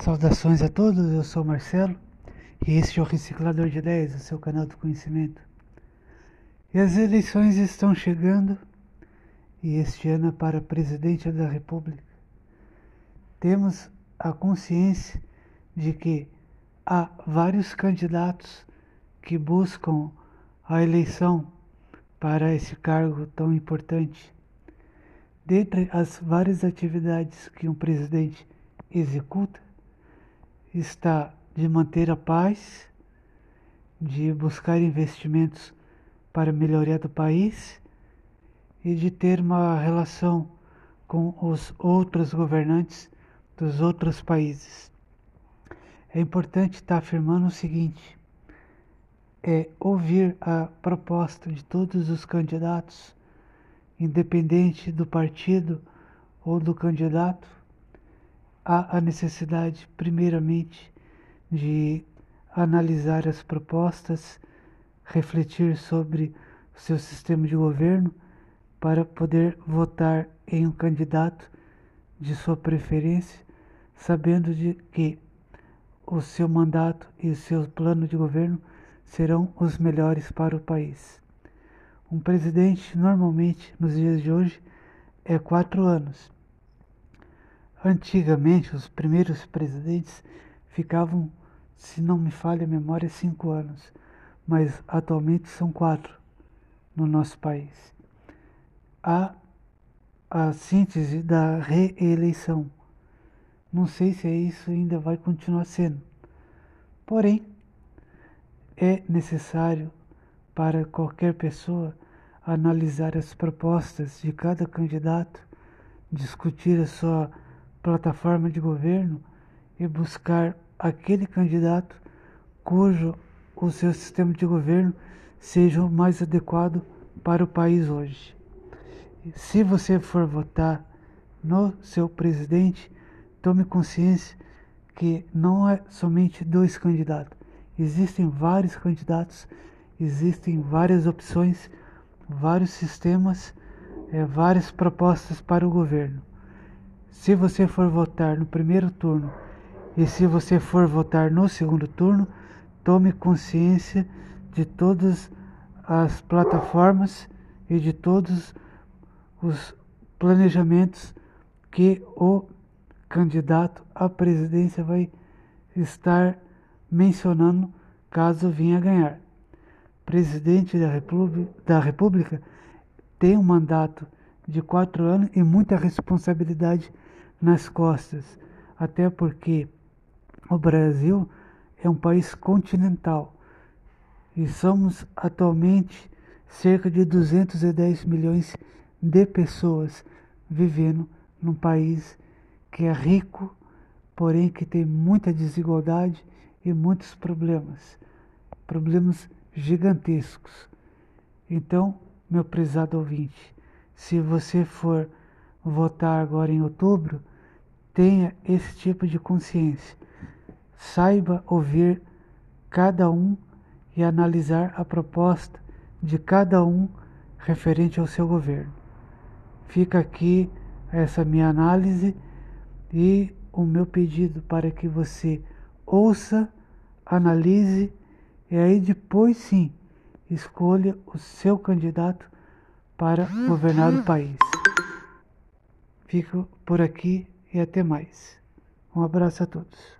Saudações a todos, eu sou Marcelo e este é o Reciclador de Ideias, o seu canal de conhecimento. E as eleições estão chegando e este ano é para presidente da República. Temos a consciência de que há vários candidatos que buscam a eleição para esse cargo tão importante. Dentre as várias atividades que um presidente executa, está de manter a paz, de buscar investimentos para a melhoria do país e de ter uma relação com os outros governantes dos outros países. É importante estar afirmando o seguinte: é ouvir a proposta de todos os candidatos, independente do partido ou do candidato, há a necessidade, primeiramente, de analisar as propostas, refletir sobre o seu sistema de governo para poder votar em um candidato de sua preferência, sabendo de que o seu mandato e o seu plano de governo serão os melhores para o país. Um presidente, normalmente, nos dias de hoje, é quatro anos. Antigamente, os primeiros presidentes ficavam, se não me falha a memória, cinco anos, mas atualmente são quatro no nosso país. Há a síntese da reeleição. Não sei se isso ainda vai continuar sendo. Porém, é necessário para qualquer pessoa analisar as propostas de cada candidato, discutir a sua plataforma de governo e buscar aquele candidato cujo o seu sistema de governo seja o mais adequado para o país hoje. Se você for votar no seu presidente, tome consciência que não é somente dois candidatos. Existem vários candidatos, existem várias opções, vários sistemas, é, várias propostas para o governo. Se você for votar no primeiro turno e se você for votar no segundo turno, tome consciência de todas as plataformas e de todos os planejamentos que o candidato à presidência vai estar mencionando caso venha ganhar. Presidente da República, da República tem um mandato de quatro anos e muita responsabilidade nas costas, até porque o Brasil é um país continental e somos atualmente cerca de 210 milhões de pessoas vivendo num país que é rico, porém que tem muita desigualdade e muitos problemas, problemas gigantescos. Então, meu prezado ouvinte, se você for votar agora em outubro, tenha esse tipo de consciência. Saiba ouvir cada um e analisar a proposta de cada um referente ao seu governo. Fica aqui essa minha análise e o meu pedido para que você ouça, analise e aí depois sim escolha o seu candidato para governar o país. Fico por aqui e até mais. Um abraço a todos.